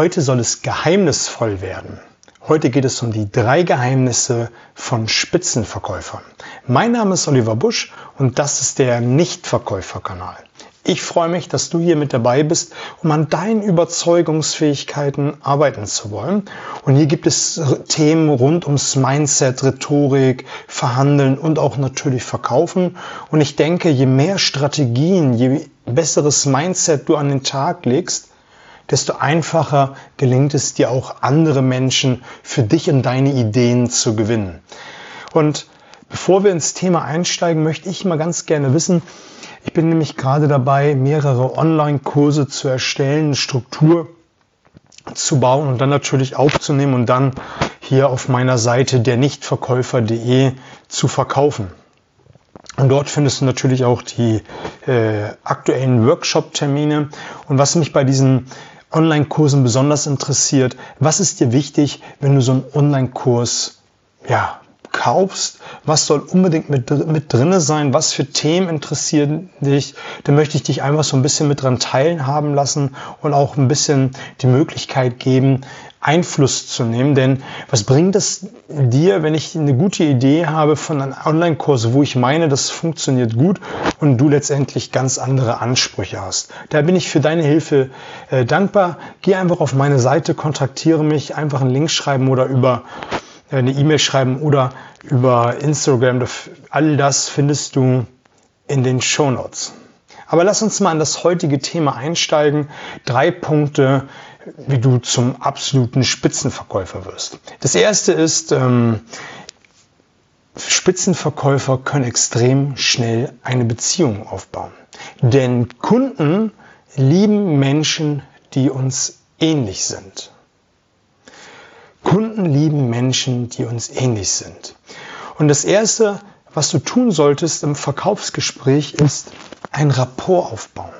Heute soll es geheimnisvoll werden. Heute geht es um die drei Geheimnisse von Spitzenverkäufern. Mein Name ist Oliver Busch und das ist der Nichtverkäuferkanal. Ich freue mich, dass du hier mit dabei bist, um an deinen Überzeugungsfähigkeiten arbeiten zu wollen. Und hier gibt es Themen rund ums Mindset, Rhetorik, Verhandeln und auch natürlich Verkaufen. Und ich denke, je mehr Strategien, je besseres Mindset du an den Tag legst, desto einfacher gelingt es dir auch andere Menschen für dich und deine Ideen zu gewinnen. Und bevor wir ins Thema einsteigen, möchte ich mal ganz gerne wissen, ich bin nämlich gerade dabei, mehrere Online-Kurse zu erstellen, Struktur zu bauen und dann natürlich aufzunehmen und dann hier auf meiner Seite der Nichtverkäufer.de zu verkaufen. Und dort findest du natürlich auch die äh, aktuellen Workshop-Termine. Und was mich bei diesen Online-Kursen besonders interessiert. Was ist dir wichtig, wenn du so einen Online-Kurs ja, kaufst? Was soll unbedingt mit, mit drinne sein? Was für Themen interessieren dich? Da möchte ich dich einfach so ein bisschen mit dran teilhaben lassen und auch ein bisschen die Möglichkeit geben, Einfluss zu nehmen. Denn was bringt es dir, wenn ich eine gute Idee habe von einem Online-Kurs, wo ich meine, das funktioniert gut und du letztendlich ganz andere Ansprüche hast? Da bin ich für deine Hilfe äh, dankbar. Geh einfach auf meine Seite, kontaktiere mich, einfach einen Link schreiben oder über äh, eine E-Mail schreiben oder über Instagram. All das findest du in den Show Notes. Aber lass uns mal an das heutige Thema einsteigen. Drei Punkte, wie du zum absoluten Spitzenverkäufer wirst. Das erste ist, ähm, Spitzenverkäufer können extrem schnell eine Beziehung aufbauen. Denn Kunden lieben Menschen, die uns ähnlich sind. Kunden lieben Menschen, die uns ähnlich sind. Und das Erste, was du tun solltest im Verkaufsgespräch, ist ein Rapport aufbauen.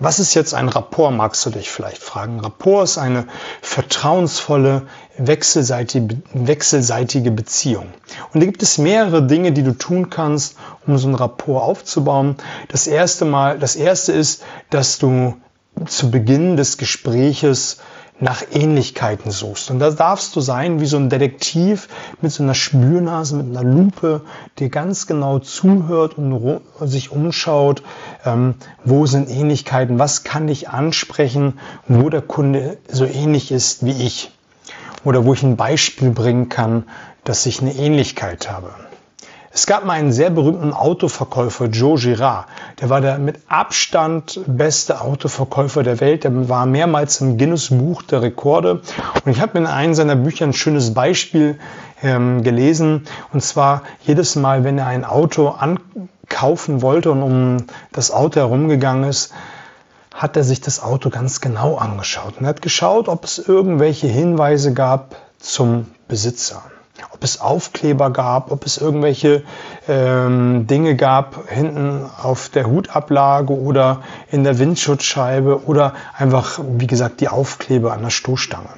Was ist jetzt ein Rapport, magst du dich vielleicht fragen. Rapport ist eine vertrauensvolle, wechselseitige, wechselseitige Beziehung. Und da gibt es mehrere Dinge, die du tun kannst, um so ein Rapport aufzubauen. Das erste Mal, das erste ist, dass du zu Beginn des Gespräches nach Ähnlichkeiten suchst. Und da darfst du sein wie so ein Detektiv mit so einer Spürnase, mit einer Lupe, der ganz genau zuhört und sich umschaut, ähm, wo sind Ähnlichkeiten, was kann ich ansprechen, wo der Kunde so ähnlich ist wie ich. Oder wo ich ein Beispiel bringen kann, dass ich eine Ähnlichkeit habe. Es gab mal einen sehr berühmten Autoverkäufer, Joe Girard. Der war der mit Abstand beste Autoverkäufer der Welt. Der war mehrmals im Guinness Buch der Rekorde. Und ich habe in einem seiner Bücher ein schönes Beispiel ähm, gelesen. Und zwar jedes Mal, wenn er ein Auto ankaufen wollte und um das Auto herumgegangen ist, hat er sich das Auto ganz genau angeschaut und hat geschaut, ob es irgendwelche Hinweise gab zum Besitzer ob es Aufkleber gab, ob es irgendwelche ähm, Dinge gab hinten auf der Hutablage oder in der Windschutzscheibe oder einfach, wie gesagt, die Aufkleber an der Stoßstange.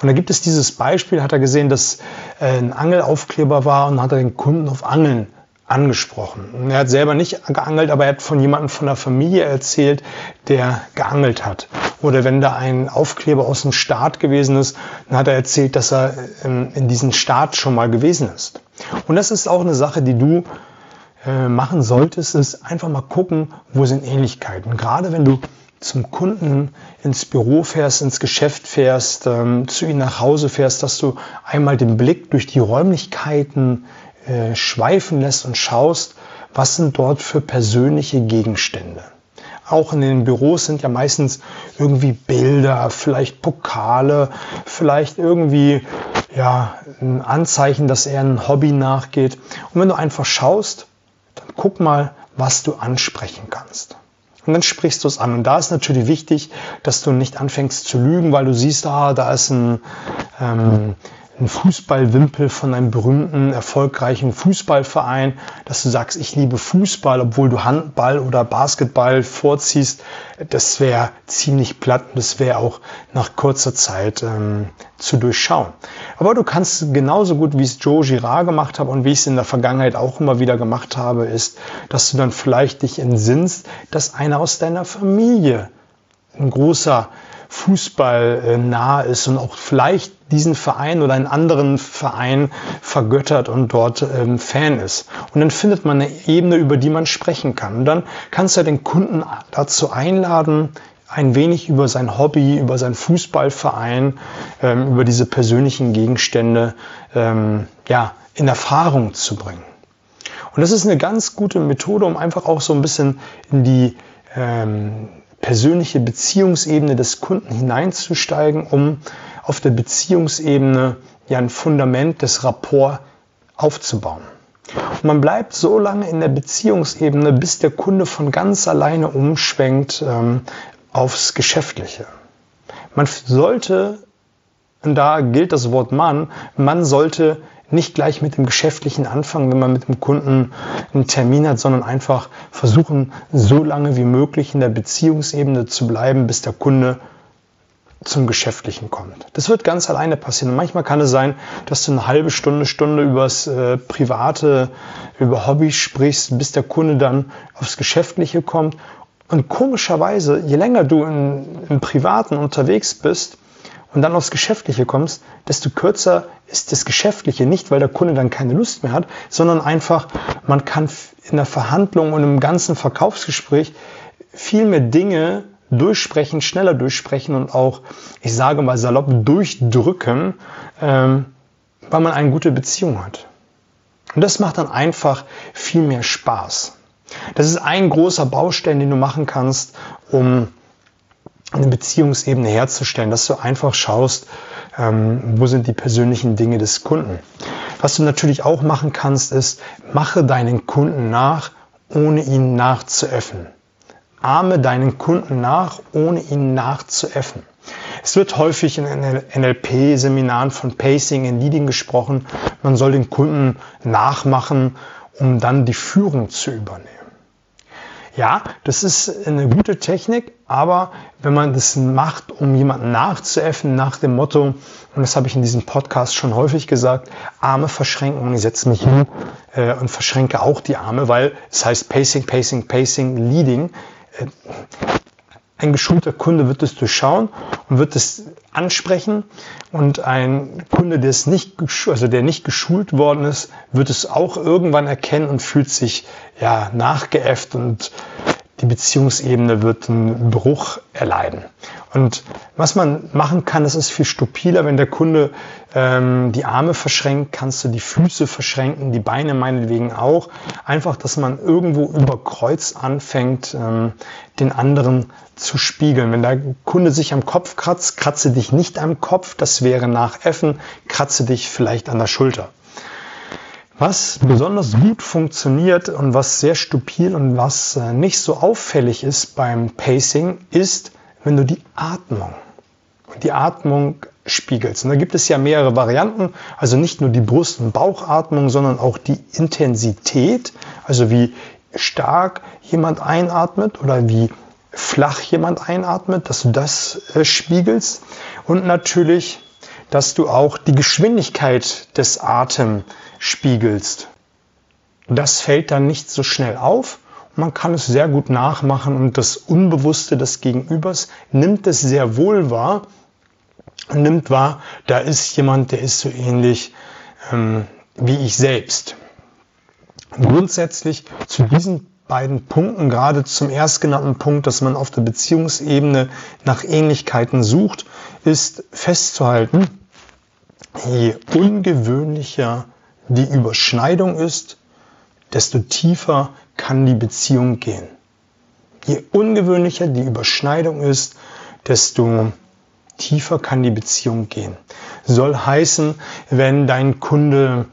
Und da gibt es dieses Beispiel, hat er gesehen, dass äh, ein Angelaufkleber war und hat er den Kunden auf Angeln angesprochen. Er hat selber nicht geangelt, aber er hat von jemandem von der Familie erzählt, der geangelt hat. Oder wenn da ein Aufkleber aus dem Staat gewesen ist, dann hat er erzählt, dass er ähm, in diesem Staat schon mal gewesen ist. Und das ist auch eine Sache, die du äh, machen solltest, ist einfach mal gucken, wo sind Ähnlichkeiten. Gerade wenn du zum Kunden ins Büro fährst, ins Geschäft fährst, ähm, zu ihm nach Hause fährst, dass du einmal den Blick durch die Räumlichkeiten äh, schweifen lässt und schaust, was sind dort für persönliche Gegenstände. Auch in den Büros sind ja meistens irgendwie Bilder, vielleicht Pokale, vielleicht irgendwie ja, ein Anzeichen, dass er ein Hobby nachgeht. Und wenn du einfach schaust, dann guck mal, was du ansprechen kannst. Und dann sprichst du es an. Und da ist natürlich wichtig, dass du nicht anfängst zu lügen, weil du siehst, ah, da ist ein, ähm, ein Fußballwimpel von einem berühmten, erfolgreichen Fußballverein, dass du sagst, ich liebe Fußball, obwohl du Handball oder Basketball vorziehst, das wäre ziemlich platt und das wäre auch nach kurzer Zeit ähm, zu durchschauen. Aber du kannst genauso gut, wie es Joe Girard gemacht hat und wie ich es in der Vergangenheit auch immer wieder gemacht habe, ist, dass du dann vielleicht dich entsinnst, dass einer aus deiner Familie ein großer Fußball äh, nah ist und auch vielleicht diesen Verein oder einen anderen Verein vergöttert und dort ähm, Fan ist. Und dann findet man eine Ebene, über die man sprechen kann. Und dann kannst du den Kunden dazu einladen, ein wenig über sein Hobby, über seinen Fußballverein, ähm, über diese persönlichen Gegenstände ähm, ja, in Erfahrung zu bringen. Und das ist eine ganz gute Methode, um einfach auch so ein bisschen in die ähm, persönliche Beziehungsebene des Kunden hineinzusteigen, um auf der Beziehungsebene ja ein Fundament des Rapport aufzubauen. Und man bleibt so lange in der Beziehungsebene, bis der Kunde von ganz alleine umschwenkt ähm, aufs Geschäftliche. Man sollte, und da gilt das Wort Mann, man sollte nicht gleich mit dem Geschäftlichen anfangen, wenn man mit dem Kunden einen Termin hat, sondern einfach versuchen, so lange wie möglich in der Beziehungsebene zu bleiben, bis der Kunde zum Geschäftlichen kommt. Das wird ganz alleine passieren. Und manchmal kann es sein, dass du eine halbe Stunde, Stunde übers äh, Private, über Hobbys sprichst, bis der Kunde dann aufs Geschäftliche kommt. Und komischerweise, je länger du in, im Privaten unterwegs bist, und dann aufs Geschäftliche kommst, desto kürzer ist das Geschäftliche nicht, weil der Kunde dann keine Lust mehr hat, sondern einfach, man kann in der Verhandlung und im ganzen Verkaufsgespräch viel mehr Dinge durchsprechen, schneller durchsprechen und auch, ich sage mal salopp, durchdrücken, ähm, weil man eine gute Beziehung hat. Und das macht dann einfach viel mehr Spaß. Das ist ein großer Baustein, den du machen kannst, um eine Beziehungsebene herzustellen, dass du einfach schaust, ähm, wo sind die persönlichen Dinge des Kunden. Was du natürlich auch machen kannst, ist, mache deinen Kunden nach, ohne ihn nachzuäffen. Ahme deinen Kunden nach, ohne ihn nachzuäffen. Es wird häufig in NLP-Seminaren von Pacing and Leading gesprochen. Man soll den Kunden nachmachen, um dann die Führung zu übernehmen. Ja, das ist eine gute Technik, aber wenn man das macht, um jemanden nachzuäffen, nach dem Motto, und das habe ich in diesem Podcast schon häufig gesagt, Arme verschränken und ich setze mich hin äh, und verschränke auch die Arme, weil es heißt Pacing, Pacing, Pacing, Leading. Äh, ein geschulter Kunde wird es durchschauen und wird es ansprechen und ein Kunde, der es nicht, also der nicht geschult worden ist, wird es auch irgendwann erkennen und fühlt sich ja nachgeäfft und die Beziehungsebene wird einen Bruch erleiden. Und was man machen kann, das ist viel stupider, wenn der Kunde ähm, die Arme verschränkt, kannst du die Füße verschränken, die Beine meinetwegen auch. Einfach, dass man irgendwo über Kreuz anfängt, ähm, den anderen zu spiegeln. Wenn der Kunde sich am Kopf kratzt, kratze dich nicht am Kopf, das wäre nach Effen, kratze dich vielleicht an der Schulter. Was besonders gut funktioniert und was sehr stupid und was äh, nicht so auffällig ist beim Pacing, ist, wenn du die Atmung, die Atmung spiegelst. Und da gibt es ja mehrere Varianten, also nicht nur die Brust- und Bauchatmung, sondern auch die Intensität, also wie stark jemand einatmet oder wie flach jemand einatmet, dass du das äh, spiegelst. Und natürlich, dass du auch die Geschwindigkeit des Atems spiegelst. Das fällt dann nicht so schnell auf. Man kann es sehr gut nachmachen und das Unbewusste des Gegenübers nimmt es sehr wohl wahr und nimmt wahr, da ist jemand, der ist so ähnlich ähm, wie ich selbst. Grundsätzlich zu diesen beiden Punkten, gerade zum erstgenannten Punkt, dass man auf der Beziehungsebene nach Ähnlichkeiten sucht, ist festzuhalten, je ungewöhnlicher die Überschneidung ist, desto tiefer kann die Beziehung gehen. Je ungewöhnlicher die Überschneidung ist, desto tiefer kann die Beziehung gehen. Soll heißen, wenn dein Kunde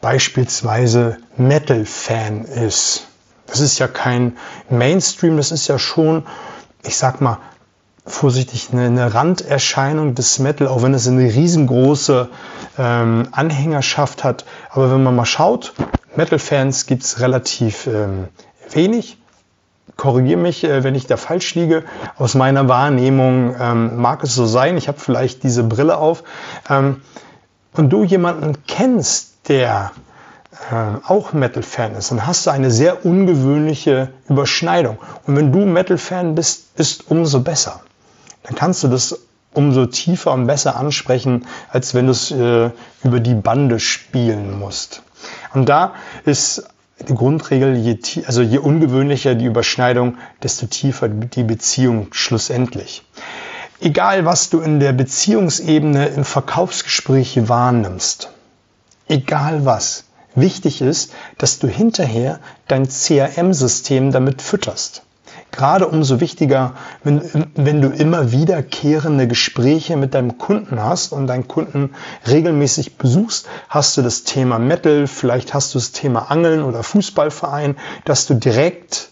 beispielsweise Metal-Fan ist. Das ist ja kein Mainstream, das ist ja schon, ich sag mal, vorsichtig eine, eine Randerscheinung des Metal, auch wenn es eine riesengroße ähm, Anhängerschaft hat. Aber wenn man mal schaut, Metal-Fans gibt es relativ ähm, wenig. Korrigiere mich, äh, wenn ich da falsch liege. Aus meiner Wahrnehmung ähm, mag es so sein. Ich habe vielleicht diese Brille auf. Ähm, und du jemanden kennst, der äh, auch Metal-Fan ist, dann hast du eine sehr ungewöhnliche Überschneidung. Und wenn du Metal-Fan bist, ist umso besser. Dann kannst du das umso tiefer und besser ansprechen, als wenn du es äh, über die Bande spielen musst. Und da ist die Grundregel, je, also je ungewöhnlicher die Überschneidung, desto tiefer die Beziehung schlussendlich. Egal, was du in der Beziehungsebene im Verkaufsgespräch wahrnimmst, egal was, wichtig ist, dass du hinterher dein CRM-System damit fütterst. Gerade umso wichtiger, wenn, wenn du immer wiederkehrende Gespräche mit deinem Kunden hast und deinen Kunden regelmäßig besuchst, hast du das Thema Metal, vielleicht hast du das Thema Angeln oder Fußballverein, dass du direkt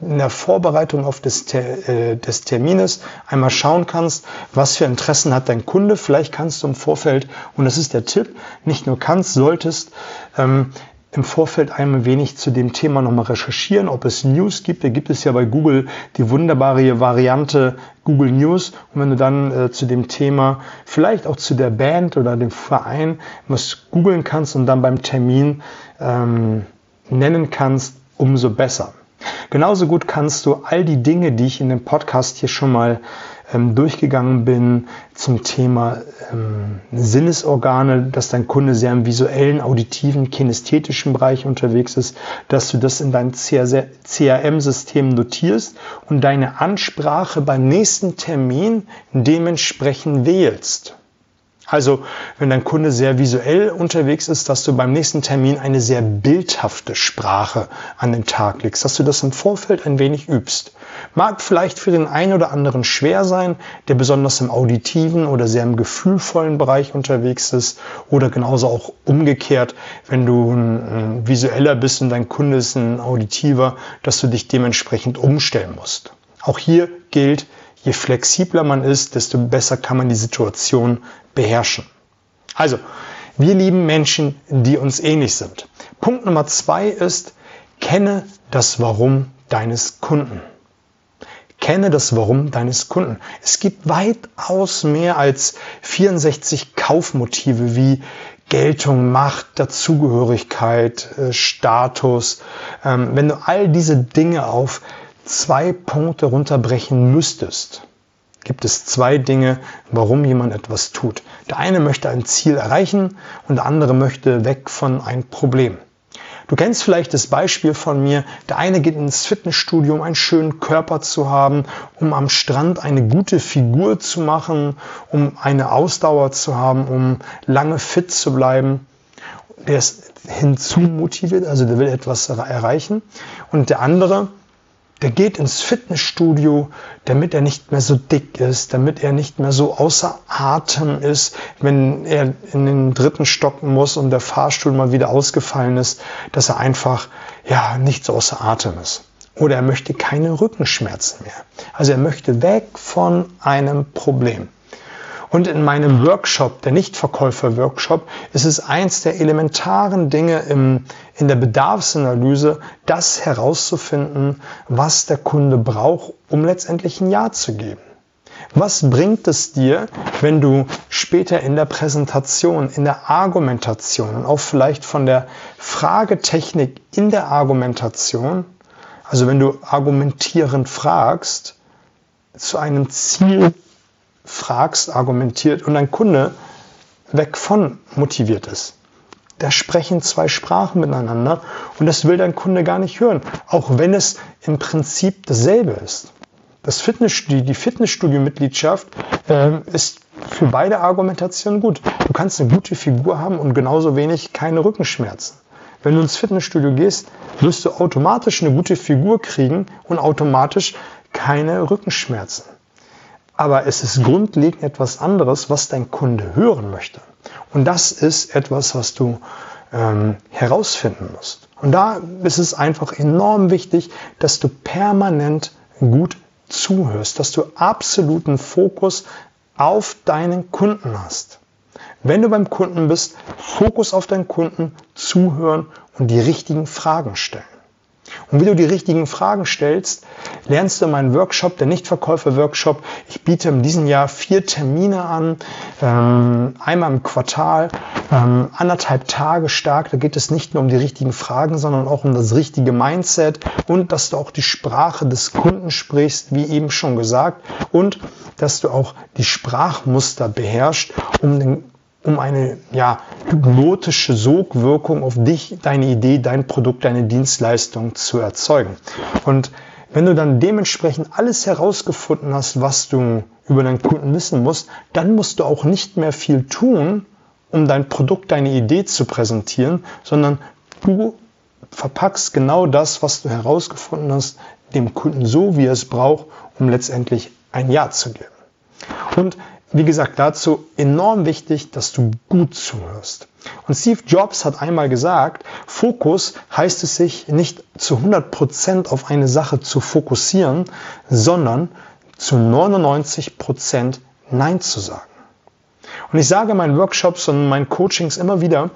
in der Vorbereitung auf des, äh, des Termines einmal schauen kannst, was für Interessen hat dein Kunde. Vielleicht kannst du im Vorfeld, und das ist der Tipp, nicht nur kannst, solltest, ähm, im Vorfeld einmal wenig zu dem Thema nochmal recherchieren, ob es News gibt. Da gibt es ja bei Google die wunderbare Variante Google News. Und wenn du dann äh, zu dem Thema, vielleicht auch zu der Band oder dem Verein, was googeln kannst und dann beim Termin ähm, nennen kannst, umso besser. Genauso gut kannst du all die Dinge, die ich in dem Podcast hier schon mal ähm, durchgegangen bin zum Thema ähm, Sinnesorgane, dass dein Kunde sehr im visuellen, auditiven, kinästhetischen Bereich unterwegs ist, dass du das in dein CRM-System notierst und deine Ansprache beim nächsten Termin dementsprechend wählst. Also, wenn dein Kunde sehr visuell unterwegs ist, dass du beim nächsten Termin eine sehr bildhafte Sprache an den Tag legst, dass du das im Vorfeld ein wenig übst. Mag vielleicht für den einen oder anderen schwer sein, der besonders im auditiven oder sehr im gefühlvollen Bereich unterwegs ist oder genauso auch umgekehrt, wenn du ein, visueller bist und dein Kunde ist ein auditiver, dass du dich dementsprechend umstellen musst. Auch hier gilt, je flexibler man ist, desto besser kann man die Situation beherrschen. Also, wir lieben Menschen, die uns ähnlich sind. Punkt Nummer zwei ist, kenne das Warum deines Kunden. Kenne das Warum deines Kunden. Es gibt weitaus mehr als 64 Kaufmotive wie Geltung, Macht, Dazugehörigkeit, äh, Status. Ähm, wenn du all diese Dinge auf zwei Punkte runterbrechen müsstest, gibt es zwei Dinge, warum jemand etwas tut. Der eine möchte ein Ziel erreichen und der andere möchte weg von einem Problem. Du kennst vielleicht das Beispiel von mir. Der eine geht ins Fitnessstudio, um einen schönen Körper zu haben, um am Strand eine gute Figur zu machen, um eine Ausdauer zu haben, um lange fit zu bleiben. Der ist hinzumotiviert, also der will etwas erreichen. Und der andere, der geht ins Fitnessstudio, damit er nicht mehr so dick ist, damit er nicht mehr so außer Atem ist, wenn er in den dritten Stock muss und der Fahrstuhl mal wieder ausgefallen ist, dass er einfach ja nicht so außer Atem ist. Oder er möchte keine Rückenschmerzen mehr. Also er möchte weg von einem Problem. Und in meinem Workshop, der Nichtverkäufer-Workshop, ist es eins der elementaren Dinge im, in der Bedarfsanalyse, das herauszufinden, was der Kunde braucht, um letztendlich ein Ja zu geben. Was bringt es dir, wenn du später in der Präsentation, in der Argumentation und auch vielleicht von der Fragetechnik in der Argumentation, also wenn du argumentierend fragst, zu einem Ziel fragst, argumentiert und dein Kunde weg von motiviert ist. Da sprechen zwei Sprachen miteinander und das will dein Kunde gar nicht hören, auch wenn es im Prinzip dasselbe ist. Das Fitnessstudio, die Fitnessstudio-Mitgliedschaft äh, ist für beide Argumentationen gut. Du kannst eine gute Figur haben und genauso wenig keine Rückenschmerzen. Wenn du ins Fitnessstudio gehst, wirst du automatisch eine gute Figur kriegen und automatisch keine Rückenschmerzen. Aber es ist grundlegend etwas anderes, was dein Kunde hören möchte. Und das ist etwas, was du ähm, herausfinden musst. Und da ist es einfach enorm wichtig, dass du permanent gut zuhörst, dass du absoluten Fokus auf deinen Kunden hast. Wenn du beim Kunden bist, Fokus auf deinen Kunden, zuhören und die richtigen Fragen stellen. Und wie du die richtigen Fragen stellst, lernst du in meinem Workshop, der Nichtverkäufer-Workshop. Ich biete in diesem Jahr vier Termine an, ähm, einmal im Quartal, ähm, anderthalb Tage stark. Da geht es nicht nur um die richtigen Fragen, sondern auch um das richtige Mindset und dass du auch die Sprache des Kunden sprichst, wie eben schon gesagt, und dass du auch die Sprachmuster beherrschst, um den um eine ja, hypnotische Sogwirkung auf dich, deine Idee, dein Produkt, deine Dienstleistung zu erzeugen. Und wenn du dann dementsprechend alles herausgefunden hast, was du über deinen Kunden wissen musst, dann musst du auch nicht mehr viel tun, um dein Produkt, deine Idee zu präsentieren, sondern du verpackst genau das, was du herausgefunden hast, dem Kunden so, wie er es braucht, um letztendlich ein Ja zu geben. Und wie gesagt, dazu enorm wichtig, dass du gut zuhörst. Und Steve Jobs hat einmal gesagt, Fokus heißt es sich nicht zu 100% auf eine Sache zu fokussieren, sondern zu 99% Nein zu sagen. Und ich sage in meinen Workshops und meinen Coachings immer wieder,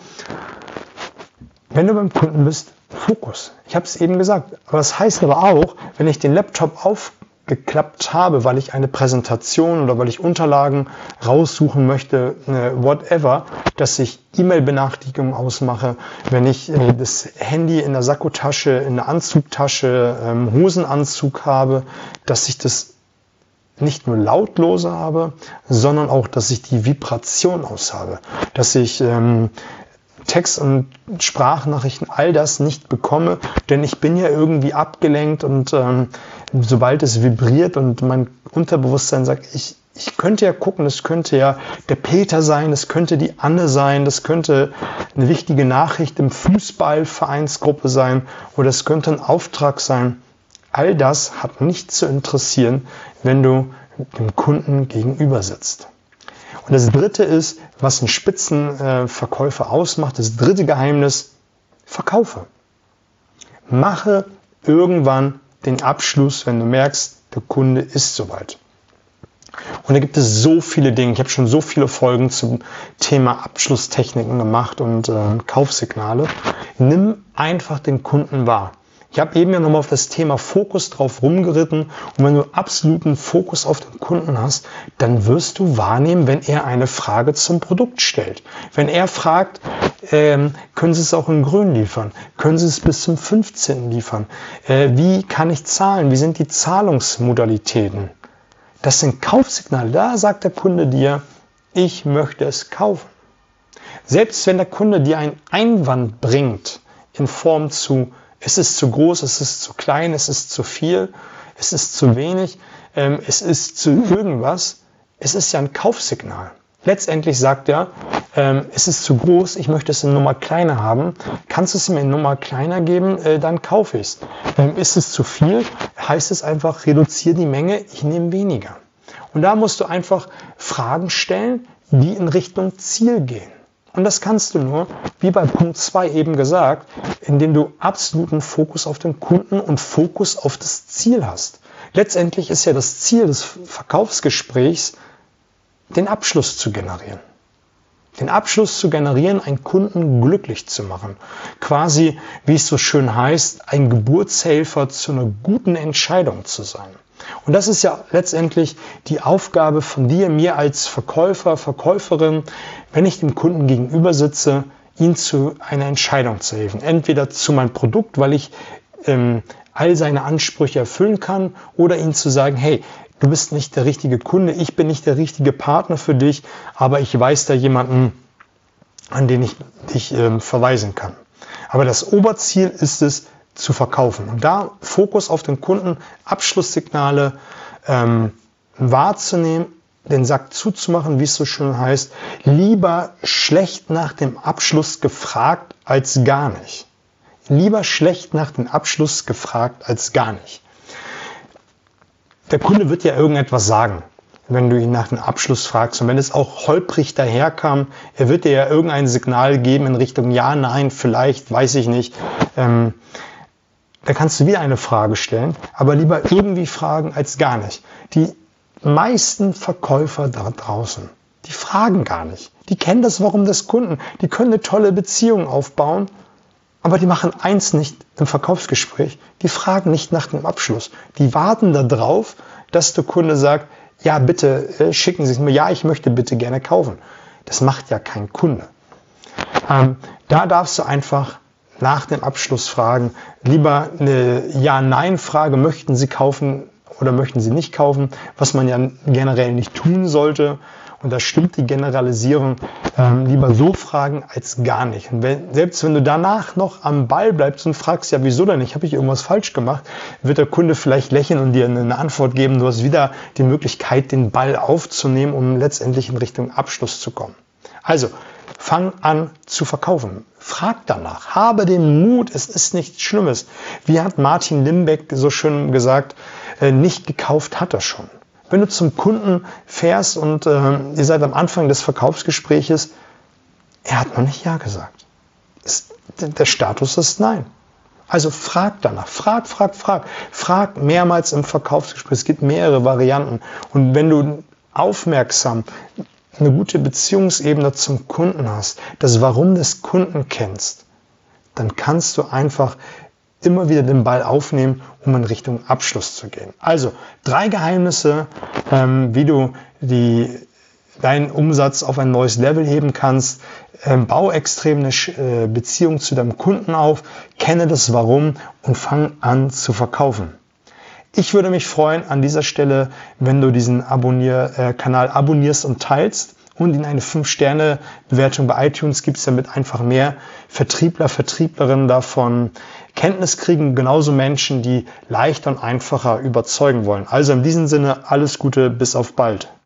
wenn du beim Kunden bist, Fokus. Ich habe es eben gesagt. Aber das heißt aber auch, wenn ich den Laptop auf geklappt habe, weil ich eine Präsentation oder weil ich Unterlagen raussuchen möchte, äh, whatever, dass ich E-Mail-Benachrichtigungen ausmache, wenn ich äh, das Handy in der Sakkotasche, in der Anzugtasche, ähm, Hosenanzug habe, dass ich das nicht nur lautlose habe, sondern auch, dass ich die Vibration aus habe, dass ich ähm, Text- und Sprachnachrichten, all das nicht bekomme, denn ich bin ja irgendwie abgelenkt und ähm, sobald es vibriert und mein Unterbewusstsein sagt, ich, ich könnte ja gucken, es könnte ja der Peter sein, es könnte die Anne sein, das könnte eine wichtige Nachricht im Fußballvereinsgruppe sein oder es könnte ein Auftrag sein. All das hat nicht zu interessieren, wenn du dem Kunden gegenüber sitzt. Und das dritte ist, was einen Spitzenverkäufer ausmacht, das dritte Geheimnis, verkaufe. Mache irgendwann den Abschluss, wenn du merkst, der Kunde ist soweit. Und da gibt es so viele Dinge. Ich habe schon so viele Folgen zum Thema Abschlusstechniken gemacht und äh, Kaufsignale. Nimm einfach den Kunden wahr. Ich habe eben ja nochmal auf das Thema Fokus drauf rumgeritten und wenn du absoluten Fokus auf den Kunden hast, dann wirst du wahrnehmen, wenn er eine Frage zum Produkt stellt. Wenn er fragt, ähm, können Sie es auch in grün liefern? Können Sie es bis zum 15. liefern? Äh, wie kann ich zahlen? Wie sind die Zahlungsmodalitäten? Das sind Kaufsignale. Da sagt der Kunde dir, ich möchte es kaufen. Selbst wenn der Kunde dir einen Einwand bringt in Form zu es ist zu groß, es ist zu klein, es ist zu viel, es ist zu wenig, ähm, es ist zu irgendwas. Es ist ja ein Kaufsignal. Letztendlich sagt er, ähm, es ist zu groß, ich möchte es in Nummer kleiner haben. Kannst du es mir in Nummer kleiner geben, äh, dann kaufe ich es. Ähm, ist es zu viel, heißt es einfach, reduziere die Menge, ich nehme weniger. Und da musst du einfach Fragen stellen, die in Richtung Ziel gehen. Und das kannst du nur, wie bei Punkt 2 eben gesagt, indem du absoluten Fokus auf den Kunden und Fokus auf das Ziel hast. Letztendlich ist ja das Ziel des Verkaufsgesprächs, den Abschluss zu generieren. Den Abschluss zu generieren, einen Kunden glücklich zu machen. Quasi, wie es so schön heißt, ein Geburtshelfer zu einer guten Entscheidung zu sein. Und das ist ja letztendlich die Aufgabe von dir, mir als Verkäufer, Verkäuferin, wenn ich dem Kunden gegenüber sitze, ihn zu einer Entscheidung zu helfen. Entweder zu meinem Produkt, weil ich ähm, all seine Ansprüche erfüllen kann, oder ihm zu sagen, hey, du bist nicht der richtige Kunde, ich bin nicht der richtige Partner für dich, aber ich weiß da jemanden, an den ich dich ähm, verweisen kann. Aber das Oberziel ist es, zu verkaufen. Und da Fokus auf den Kunden, Abschlusssignale ähm, wahrzunehmen, den Sack zuzumachen, wie es so schön heißt, lieber schlecht nach dem Abschluss gefragt als gar nicht. Lieber schlecht nach dem Abschluss gefragt als gar nicht. Der Kunde wird ja irgendetwas sagen, wenn du ihn nach dem Abschluss fragst. Und wenn es auch holprig daherkam, er wird dir ja irgendein Signal geben in Richtung Ja, Nein, vielleicht, weiß ich nicht. Ähm, da kannst du wieder eine Frage stellen, aber lieber irgendwie fragen als gar nicht. Die meisten Verkäufer da draußen, die fragen gar nicht. Die kennen das Warum des Kunden. Die können eine tolle Beziehung aufbauen, Aber die machen eins nicht im Verkaufsgespräch. Die fragen nicht nach dem Abschluss. Die warten darauf, dass der Kunde sagt, ja, bitte äh, schicken Sie es mir. Ja, ich möchte bitte gerne kaufen. Das macht ja kein Kunde. Ähm, da darfst du einfach nach dem Abschluss fragen, lieber eine Ja-Nein-Frage, möchten Sie kaufen oder möchten Sie nicht kaufen, was man ja generell nicht tun sollte. Und da stimmt die Generalisierung, ähm, lieber so fragen als gar nicht. Und wenn, selbst wenn du danach noch am Ball bleibst und fragst, ja, wieso denn nicht, habe ich irgendwas falsch gemacht, wird der Kunde vielleicht lächeln und dir eine Antwort geben. Du hast wieder die Möglichkeit, den Ball aufzunehmen, um letztendlich in Richtung Abschluss zu kommen. Also, fang an zu verkaufen. Frag danach. Habe den Mut. Es ist nichts Schlimmes. Wie hat Martin Limbeck so schön gesagt, äh, nicht gekauft hat er schon. Wenn du zum Kunden fährst und äh, ihr seid am Anfang des Verkaufsgespräches, er hat noch nicht Ja gesagt. Ist, der Status ist Nein. Also frag danach, frag, frag, frag. Frag mehrmals im Verkaufsgespräch. Es gibt mehrere Varianten. Und wenn du aufmerksam eine gute Beziehungsebene zum Kunden hast, das Warum des Kunden kennst, dann kannst du einfach immer wieder den Ball aufnehmen, um in Richtung Abschluss zu gehen. Also drei Geheimnisse, ähm, wie du die, deinen Umsatz auf ein neues Level heben kannst. Ähm, bau extrem eine äh, Beziehung zu deinem Kunden auf, kenne das Warum und fang an zu verkaufen. Ich würde mich freuen an dieser Stelle, wenn du diesen Abonnier-Kanal äh, abonnierst und teilst und in eine 5-Sterne-Bewertung bei iTunes gibt es damit einfach mehr Vertriebler, Vertrieblerinnen davon Kenntnis kriegen, genauso Menschen, die leichter und einfacher überzeugen wollen. Also in diesem Sinne alles Gute, bis auf bald.